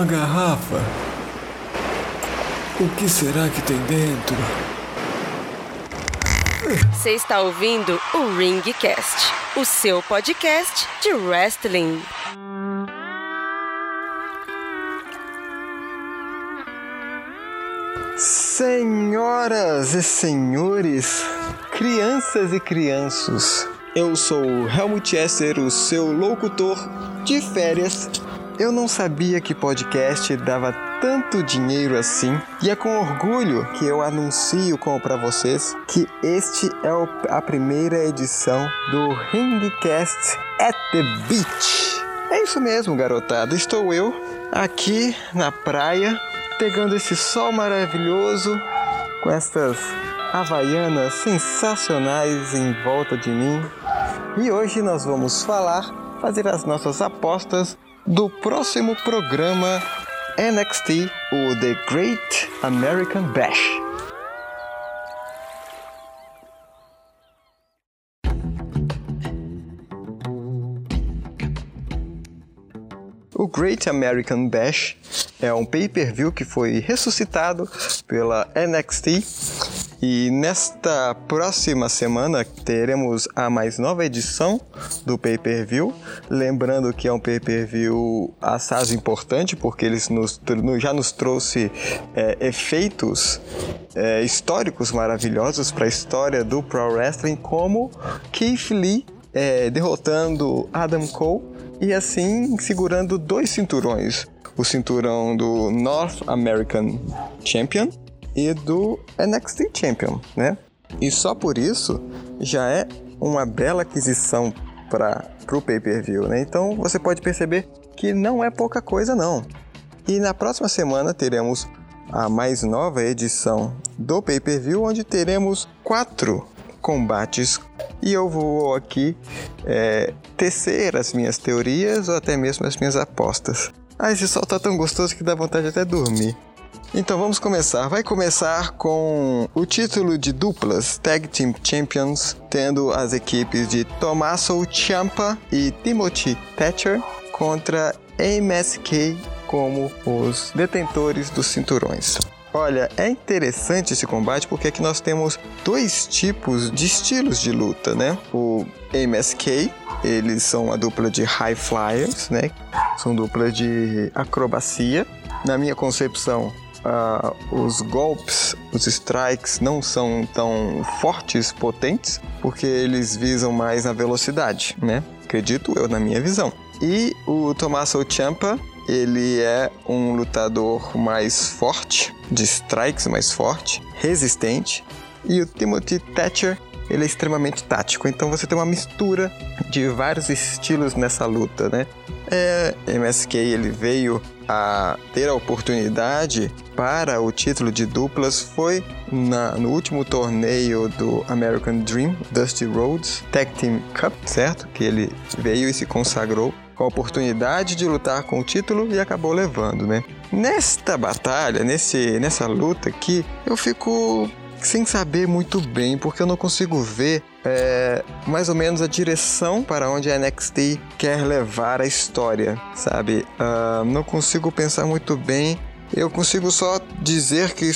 Uma garrafa. O que será que tem dentro? Você está ouvindo o Ringcast, o seu podcast de wrestling. Senhoras e senhores, crianças e crianças, eu sou Helmut Esser, o seu locutor de férias. Eu não sabia que podcast dava tanto dinheiro assim e é com orgulho que eu anuncio para vocês que este é o, a primeira edição do Ringcast at the Beach. É isso mesmo, garotada. Estou eu aqui na praia pegando esse sol maravilhoso com essas havaianas sensacionais em volta de mim. E hoje nós vamos falar, fazer as nossas apostas do próximo programa NXT, o The Great American Bash. O Great American Bash é um pay-per-view que foi ressuscitado pela NXT e nesta próxima semana teremos a mais nova edição do pay-per-view. Lembrando que é um pay-per-view assaz importante porque eles nos, já nos trouxe é, efeitos é, históricos maravilhosos para a história do Pro Wrestling, como Keith Lee é, derrotando Adam Cole e assim segurando dois cinturões: o cinturão do North American Champion e do NXT Champion, né? E só por isso já é uma bela aquisição para o pay-per-view, né? Então você pode perceber que não é pouca coisa não. E na próxima semana teremos a mais nova edição do pay-per-view, onde teremos quatro combates e eu vou aqui é, tecer as minhas teorias ou até mesmo as minhas apostas. Ah, esse sol tá tão gostoso que dá vontade de até dormir. Então vamos começar. Vai começar com o título de duplas Tag Team Champions, tendo as equipes de Tommaso Ciampa e Timothy Thatcher contra MSK como os detentores dos cinturões. Olha, é interessante esse combate porque aqui nós temos dois tipos de estilos de luta, né? O MSK, eles são a dupla de High Flyers, né? São dupla de acrobacia. Na minha concepção, Uh, os golpes, os strikes não são tão fortes, potentes, porque eles visam mais a velocidade, né? Acredito eu na minha visão. E o Tommaso Ciampa, ele é um lutador mais forte, de strikes mais forte, resistente. E o Timothy Thatcher, ele é extremamente tático. Então você tem uma mistura de vários estilos nessa luta, né? É, MSK ele veio a ter a oportunidade para o título de duplas foi na, no último torneio do American Dream, Dusty Rhodes Tag Team Cup, certo? Que ele veio e se consagrou com a oportunidade de lutar com o título e acabou levando, né? Nesta batalha, nesse, nessa luta aqui, eu fico sem saber muito bem, porque eu não consigo ver é, mais ou menos a direção para onde a NXT quer levar a história, sabe? Uh, não consigo pensar muito bem. Eu consigo só dizer que,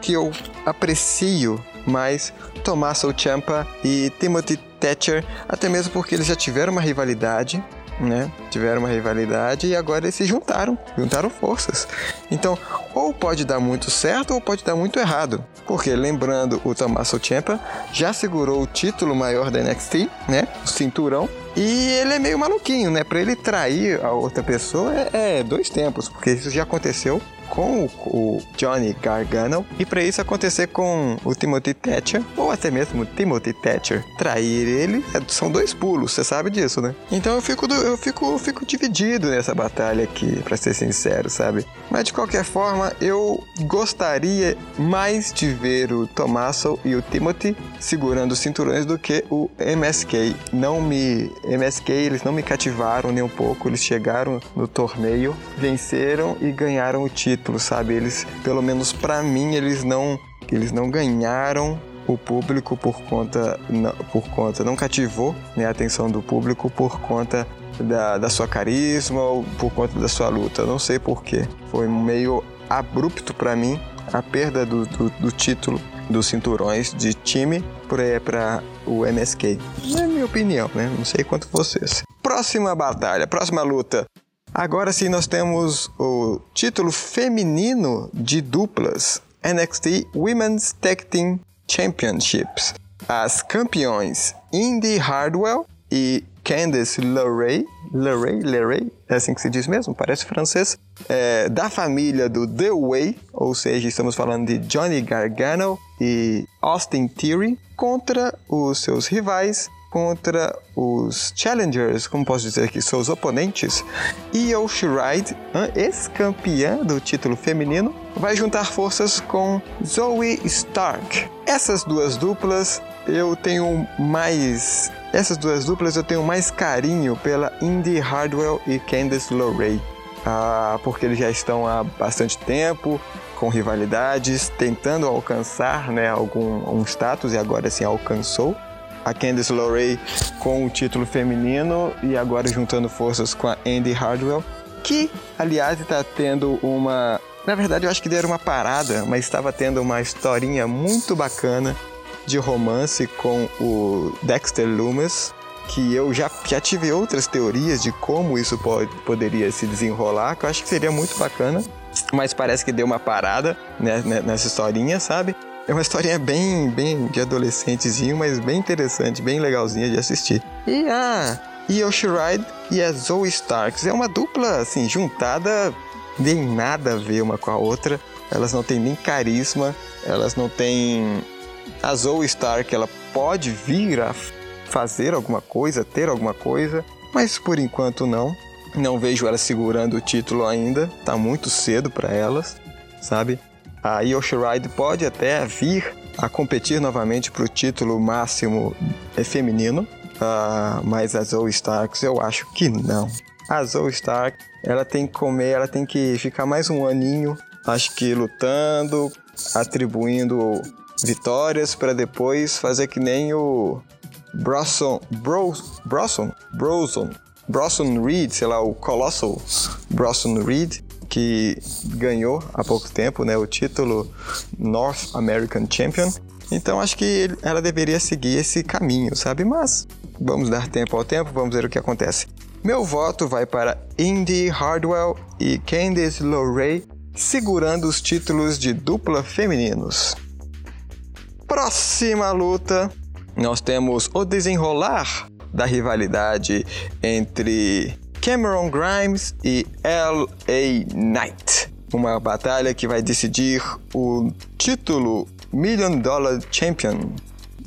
que eu aprecio mais Tommaso Ciampa e Timothy Thatcher, até mesmo porque eles já tiveram uma rivalidade né? Tiveram uma rivalidade e agora eles se juntaram, juntaram forças. Então, ou pode dar muito certo ou pode dar muito errado. Porque, lembrando, o Tommaso Ciampa já segurou o título maior da NXT, né? O cinturão. E ele é meio maluquinho, né? Para ele trair a outra pessoa é, é dois tempos, porque isso já aconteceu com o, Johnny Gargano e para isso acontecer com o Timothy Thatcher ou até mesmo o Timothy Thatcher trair ele é, são dois pulos, você sabe disso, né? Então eu fico eu fico eu fico dividido nessa batalha aqui, para ser sincero, sabe? Mas de qualquer forma, eu gostaria mais de ver o Tommaso e o Timothy segurando os cinturões do que o MSK. Não me MSK, eles não me cativaram nem um pouco, eles chegaram no torneio, venceram e ganharam o título título, sabe? Eles, pelo menos para mim, eles não, eles não ganharam o público por conta, por conta não cativou né, a atenção do público por conta da, da sua carisma ou por conta da sua luta. Não sei porquê. Foi meio abrupto para mim a perda do, do, do, título dos cinturões de time para o MSK. É minha opinião, né? Não sei quanto vocês. Próxima batalha, próxima luta. Agora sim nós temos o título feminino de duplas NXT Women's Tag Team Championships. As campeões Indy Hardwell e Candice LeRae, LeRae, LeRae, é assim que se diz mesmo, parece francês, é, da família do The Way, ou seja, estamos falando de Johnny Gargano e Austin Theory, contra os seus rivais, contra os challengers, como posso dizer aqui, seus oponentes, Io Shirai, ex-campeã do título feminino, vai juntar forças com Zoe Stark. Essas duas duplas eu tenho mais essas duas duplas eu tenho mais carinho pela Indy Hardwell e Candice LeRae, ah, porque eles já estão há bastante tempo com rivalidades, tentando alcançar né, algum um status e agora sim alcançou. A Candice LeRae com o título feminino e agora juntando forças com a Andy Hardwell, que aliás está tendo uma na verdade, eu acho que deram uma parada, mas estava tendo uma historinha muito bacana de romance com o Dexter Loomis, que eu já, já tive outras teorias de como isso pode, poderia se desenrolar, que eu acho que seria muito bacana, mas parece que deu uma parada né, né nessa historinha, sabe? É uma historinha bem, bem de adolescentezinho, mas bem interessante, bem legalzinha de assistir. E a Io Shirai e a Zoe Starks é uma dupla, assim, juntada, nem nada a ver uma com a outra. Elas não têm nem carisma, elas não têm a Zoe Stark ela pode vir a fazer alguma coisa, ter alguma coisa, mas por enquanto não. Não vejo ela segurando o título ainda, tá muito cedo para elas, sabe? A Io Shirai pode até vir a competir novamente para o título máximo feminino, uh, mas a Zoe Starks eu acho que não. A Zoe Stark ela tem que comer, ela tem que ficar mais um aninho, acho que lutando, atribuindo vitórias para depois fazer que nem o Brosson, Bros, Brosson, Broson, Brosson Reed, sei lá, o Colossal Brosson Reed, que ganhou há pouco tempo né, o título North American Champion. Então acho que ela deveria seguir esse caminho, sabe? Mas vamos dar tempo ao tempo, vamos ver o que acontece. Meu voto vai para Indy Hardwell e Candice LeRae segurando os títulos de dupla femininos próxima luta, nós temos o desenrolar da rivalidade entre Cameron Grimes e LA Knight. Uma batalha que vai decidir o título Million Dollar Champion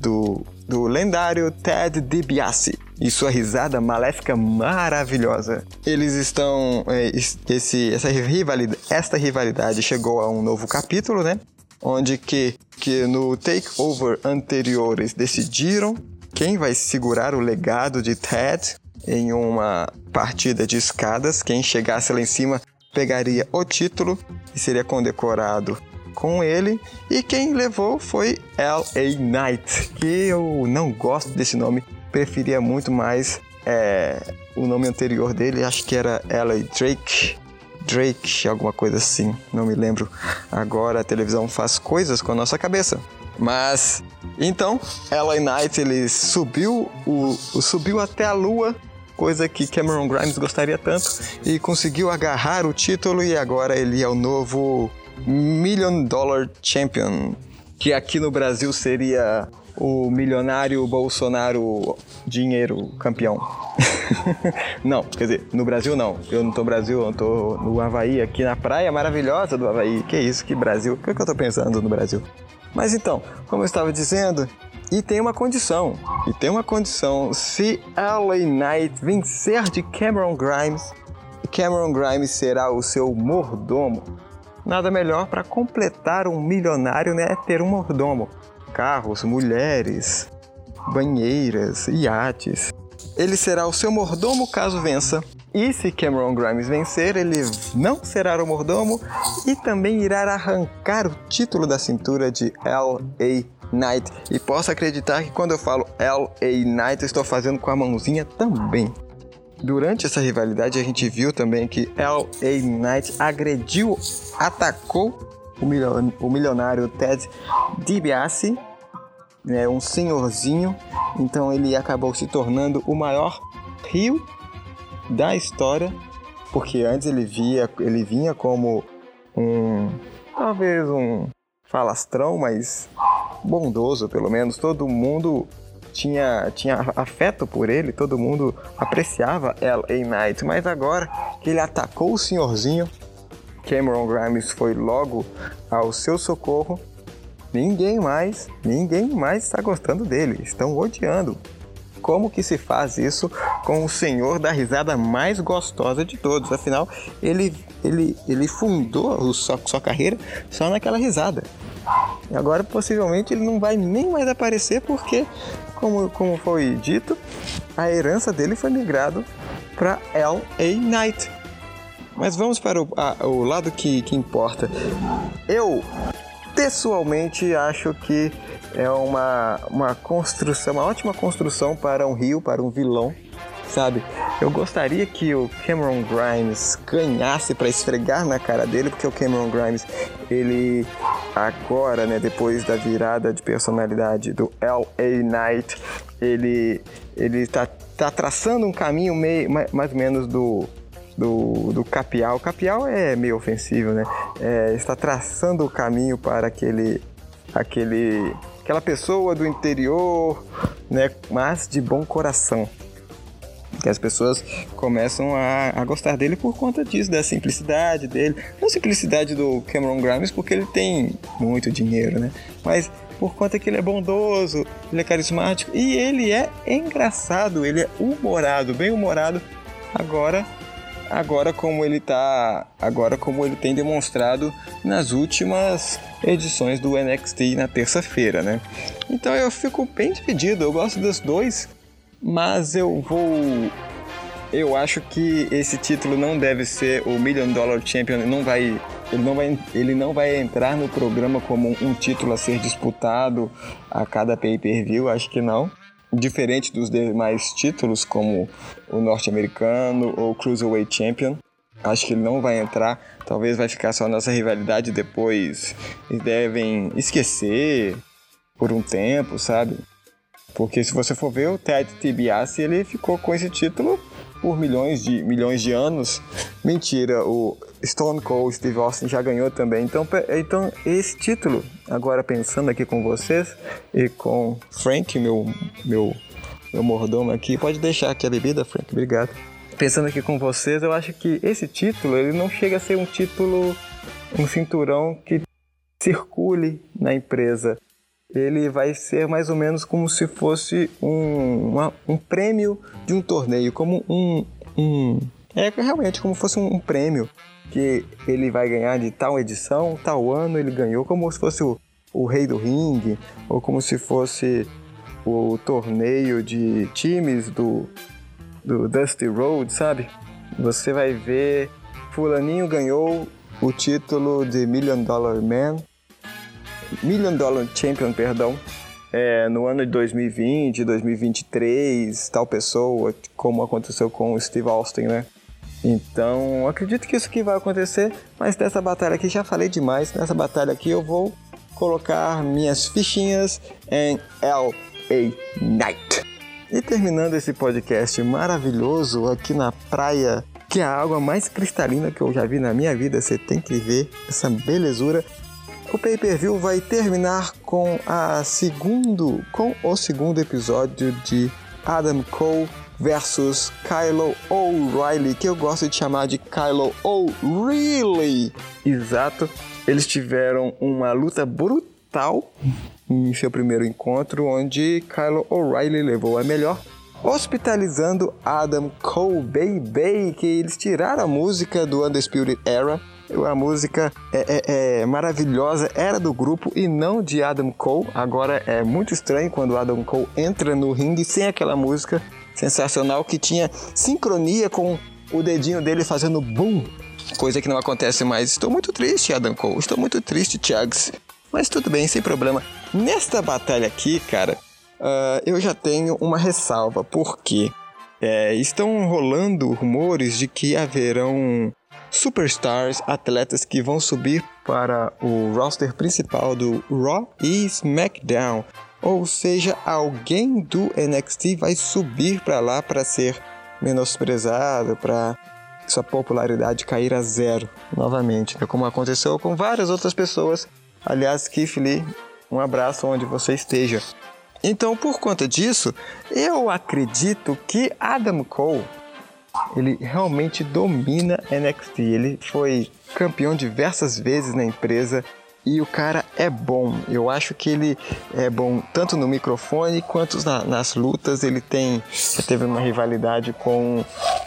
do, do lendário Ted DiBiase e sua risada maléfica maravilhosa. Eles estão. É, esse, essa rivalidade, esta rivalidade chegou a um novo capítulo, né? onde que, que no takeover anterior eles decidiram quem vai segurar o legado de Ted em uma partida de escadas. Quem chegasse lá em cima pegaria o título e seria condecorado com ele. E quem levou foi L.A. Knight, que eu não gosto desse nome, preferia muito mais é, o nome anterior dele, acho que era L.A. Drake. Drake, alguma coisa assim, não me lembro. Agora a televisão faz coisas com a nossa cabeça. Mas então, LA Knight ele subiu o subiu até a lua, coisa que Cameron Grimes gostaria tanto e conseguiu agarrar o título e agora ele é o novo Million Dollar Champion, que aqui no Brasil seria o milionário Bolsonaro dinheiro campeão. não, quer dizer, no Brasil não. Eu não tô no Brasil, eu tô no Havaí, aqui na praia maravilhosa do Havaí. Que isso, que Brasil? O que, é que eu tô pensando no Brasil? Mas então, como eu estava dizendo, e tem uma condição. E tem uma condição. Se LA Knight vencer de Cameron Grimes, Cameron Grimes será o seu mordomo. Nada melhor para completar um milionário, né? Ter um mordomo carros, mulheres, banheiras, iates. Ele será o seu mordomo caso vença. E se Cameron Grimes vencer, ele não será o mordomo e também irá arrancar o título da cintura de L.A. Knight. E posso acreditar que quando eu falo L.A. Knight, eu estou fazendo com a mãozinha também. durante essa rivalidade a gente viu também que L.A. Knight agrediu, atacou o, milion, o milionário Ted DiBiase, né, um senhorzinho. Então ele acabou se tornando o maior rio da história, porque antes ele via, ele vinha como um talvez um falastrão, mas bondoso pelo menos. Todo mundo tinha, tinha afeto por ele, todo mundo apreciava L.A. Knight, mas agora que ele atacou o senhorzinho, Cameron Grimes foi logo ao seu socorro. Ninguém mais, ninguém mais está gostando dele, estão odiando. Como que se faz isso com o senhor da risada mais gostosa de todos? Afinal, ele, ele, ele fundou sua, sua carreira só naquela risada. E agora possivelmente ele não vai nem mais aparecer porque, como, como foi dito, a herança dele foi migrado para L.A. Knight. Mas vamos para o, a, o lado que, que importa. Eu, pessoalmente, acho que é uma, uma construção, uma ótima construção para um rio, para um vilão, sabe? Eu gostaria que o Cameron Grimes ganhasse para esfregar na cara dele, porque o Cameron Grimes, ele agora, né, depois da virada de personalidade do L.A. Knight, ele ele tá, tá traçando um caminho meio mais ou menos do do, do Capial. Capial é meio ofensivo, né? É, está traçando o caminho para aquele aquele aquela pessoa do interior, né, mas de bom coração. Que as pessoas começam a, a gostar dele por conta disso, da simplicidade dele. Não simplicidade do Cameron Grimes, porque ele tem muito dinheiro, né? Mas por conta que ele é bondoso, ele é carismático e ele é engraçado, ele é humorado, bem humorado. Agora agora como ele tá, agora como ele tem demonstrado nas últimas edições do NXT na terça-feira, né? Então eu fico bem dividido, eu gosto dos dois, mas eu vou eu acho que esse título não deve ser o Million Dollar Champion, não vai ele não vai, ele não vai entrar no programa como um título a ser disputado a cada pay-per-view, acho que não diferente dos demais títulos, como o norte-americano ou Cruiserweight Champion. Acho que ele não vai entrar, talvez vai ficar só nossa rivalidade depois. Eles devem esquecer por um tempo, sabe? Porque se você for ver o Ted DiBiase, ele ficou com esse título por milhões de milhões de anos. Mentira, o Stone Cold Steve Austin já ganhou também. Então, então esse título, agora pensando aqui com vocês e com Frank, meu meu meu mordomo aqui, pode deixar aqui a bebida, Frank, obrigado. Pensando aqui com vocês, eu acho que esse título, ele não chega a ser um título um cinturão que circule na empresa ele vai ser mais ou menos como se fosse um, uma, um prêmio de um torneio, como um, um é realmente como se fosse um, prêmio que ele vai ganhar de tal edição, tal ano ele ganhou, como se fosse o, o rei do ringue, ou como se fosse o torneio de times do, do Dusty Road, sabe? Você vai ver, fulaninho ganhou o título de Million Dollar Man, Million Dollar Champion, perdão, é, no ano de 2020, 2023, tal pessoa, como aconteceu com o Steve Austin, né? Então, acredito que isso aqui vai acontecer, mas dessa batalha aqui já falei demais. Nessa batalha aqui eu vou colocar minhas fichinhas em L.A. Knight. E terminando esse podcast maravilhoso aqui na praia, que é a água mais cristalina que eu já vi na minha vida, você tem que ver essa belezura. O pay-per-view vai terminar com a segundo, com o segundo episódio de Adam Cole versus Kylo O'Reilly, que eu gosto de chamar de Kylo O'Reilly. Exato. Eles tiveram uma luta brutal em seu primeiro encontro, onde Kylo O'Reilly levou a melhor, hospitalizando Adam Cole Baby, que eles tiraram a música do Undisputed Era a música é, é, é, maravilhosa, era do grupo e não de Adam Cole. Agora é muito estranho quando Adam Cole entra no ringue sem aquela música sensacional que tinha sincronia com o dedinho dele fazendo boom, coisa que não acontece mais. Estou muito triste, Adam Cole. Estou muito triste, Thiags. Mas tudo bem, sem problema. Nesta batalha aqui, cara, uh, eu já tenho uma ressalva, porque é, estão rolando rumores de que haverão superstars, atletas que vão subir para o roster principal do Raw e SmackDown. Ou seja, alguém do NXT vai subir para lá para ser menosprezado, para sua popularidade cair a zero novamente, é como aconteceu com várias outras pessoas. Aliás, Keith Lee, um abraço onde você esteja. Então, por conta disso, eu acredito que Adam Cole ele realmente domina NXT. Ele foi campeão diversas vezes na empresa e o cara é bom. Eu acho que ele é bom tanto no microfone quanto na, nas lutas. Ele tem já teve uma rivalidade com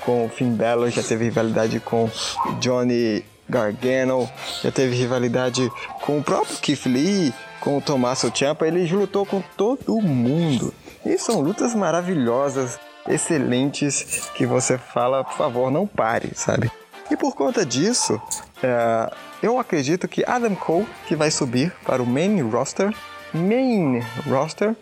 com Finn Balor, já teve rivalidade com Johnny Gargano, já teve rivalidade com o próprio Keith Lee, com o Tommaso Ciampa. Ele lutou com todo mundo. E são lutas maravilhosas, excelentes, que você fala, por favor, não pare, sabe? E por conta disso, é, eu acredito que Adam Cole, que vai subir para o main roster, main roster,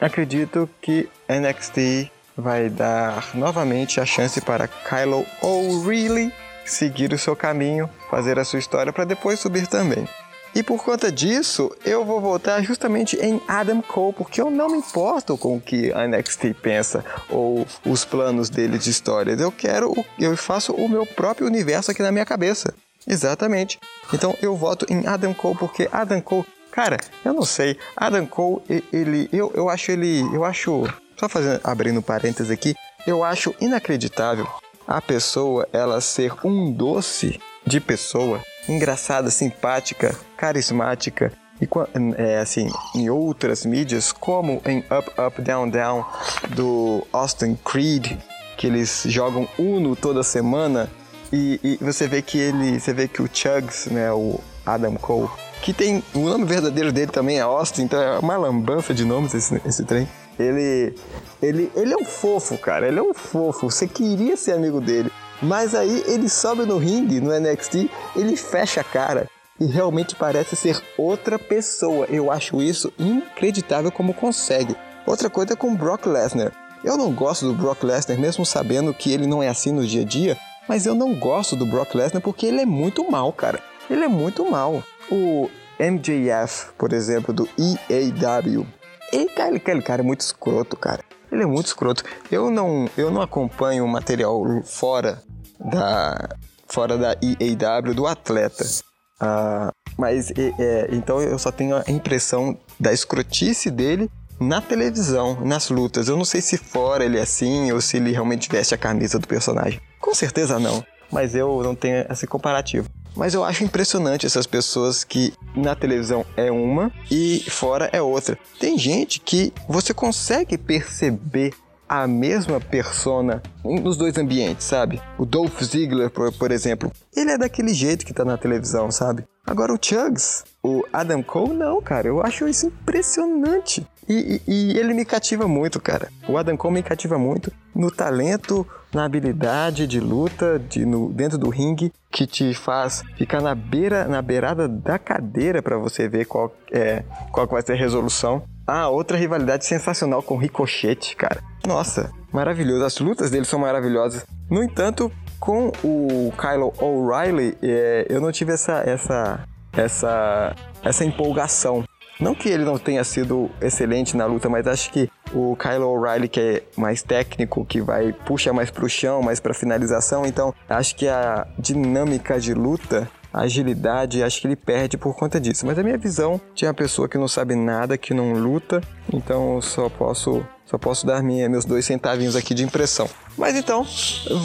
acredito que NXT vai dar novamente a chance para Kylo O'Reilly seguir o seu caminho, fazer a sua história para depois subir também. E por conta disso, eu vou voltar justamente em Adam Cole, porque eu não me importo com o que a NXT pensa ou os planos dele de histórias. Eu quero, eu faço o meu próprio universo aqui na minha cabeça. Exatamente. Então eu voto em Adam Cole porque Adam Cole, cara, eu não sei, Adam Cole, ele, eu, eu acho ele, eu acho, só fazendo, abrindo parênteses aqui, eu acho inacreditável a pessoa ela ser um doce de pessoa engraçada, simpática, carismática e é, assim em outras mídias como em Up Up Down Down do Austin Creed que eles jogam Uno toda semana e, e, você vê que ele você vê que o Chugs né o Adam Cole que tem o nome verdadeiro dele também é Austin então é uma lambança de nomes esse, esse trem. Ele ele ele é um fofo cara ele é um fofo você queria ser amigo dele mas aí ele sobe no ringue, no NXT, ele fecha a cara e realmente parece ser outra pessoa. Eu acho isso inacreditável como consegue. Outra coisa é com Brock Lesnar. Eu não gosto do Brock Lesnar, mesmo sabendo que ele não é assim no dia a dia, mas eu não gosto do Brock Lesnar porque ele é muito mal, cara. Ele é muito mal. O MJF, por exemplo, do EAW, ele, cara, aquele cara é muito escroto, cara. Ele é muito escroto. Eu não, eu não acompanho material fora da fora da EAW do atleta. Uh, mas é, então eu só tenho a impressão da escrotice dele na televisão, nas lutas. Eu não sei se fora ele é assim ou se ele realmente veste a camisa do personagem. Com certeza não, mas eu não tenho esse comparativo. Mas eu acho impressionante essas pessoas que na televisão é uma e fora é outra. Tem gente que você consegue perceber a mesma persona nos dois ambientes, sabe? O Dolph Ziggler, por, por exemplo, ele é daquele jeito que tá na televisão, sabe? Agora o Chugs, o Adam Cole, não, cara. Eu acho isso impressionante. E, e, e, ele me cativa muito, cara. O Adam Cole me cativa muito no talento, na habilidade de luta, de, no, dentro do ringue, que te faz ficar na beira, na beirada da cadeira para você ver qual, é, qual vai ser a resolução. Ah, outra rivalidade sensacional com Ricochete, cara. Nossa, maravilhoso. As lutas dele são maravilhosas. No entanto, com o Kylo O'Reilly, é, eu não tive essa, essa, essa, essa empolgação. Não que ele não tenha sido excelente na luta, mas acho que o Kylo O'Reilly, que é mais técnico, que vai puxa mais pro chão, mais pra finalização, então acho que a dinâmica de luta agilidade, acho que ele perde por conta disso. Mas a minha visão de uma pessoa que não sabe nada, que não luta, então eu só posso só posso dar minha, meus dois centavinhos aqui de impressão. Mas então,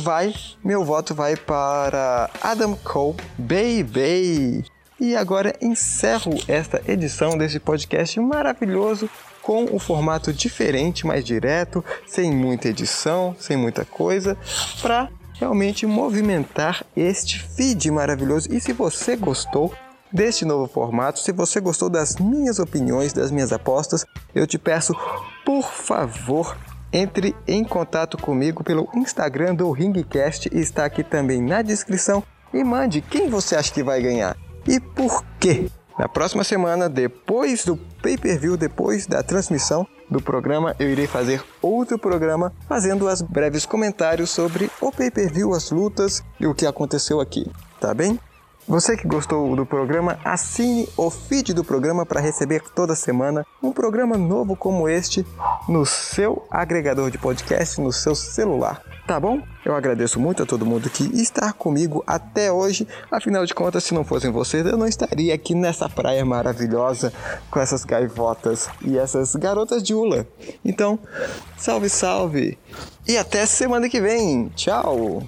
vai, meu voto vai para Adam Cole, baby. E agora encerro esta edição desse podcast maravilhoso com um formato diferente, mais direto, sem muita edição, sem muita coisa, para realmente movimentar este feed maravilhoso. E se você gostou deste novo formato, se você gostou das minhas opiniões, das minhas apostas, eu te peço, por favor, entre em contato comigo pelo Instagram do Ringcast, está aqui também na descrição, e mande quem você acha que vai ganhar e por quê. Na próxima semana, depois do pay-per-view, depois da transmissão, do programa, eu irei fazer outro programa fazendo as breves comentários sobre o pay-per-view, as lutas e o que aconteceu aqui, tá bem? Você que gostou do programa, assine o feed do programa para receber toda semana um programa novo como este no seu agregador de podcast, no seu celular. Tá bom? Eu agradeço muito a todo mundo que está comigo até hoje. Afinal de contas, se não fossem vocês, eu não estaria aqui nessa praia maravilhosa com essas gaivotas e essas garotas de Ula. Então, salve, salve! E até semana que vem. Tchau!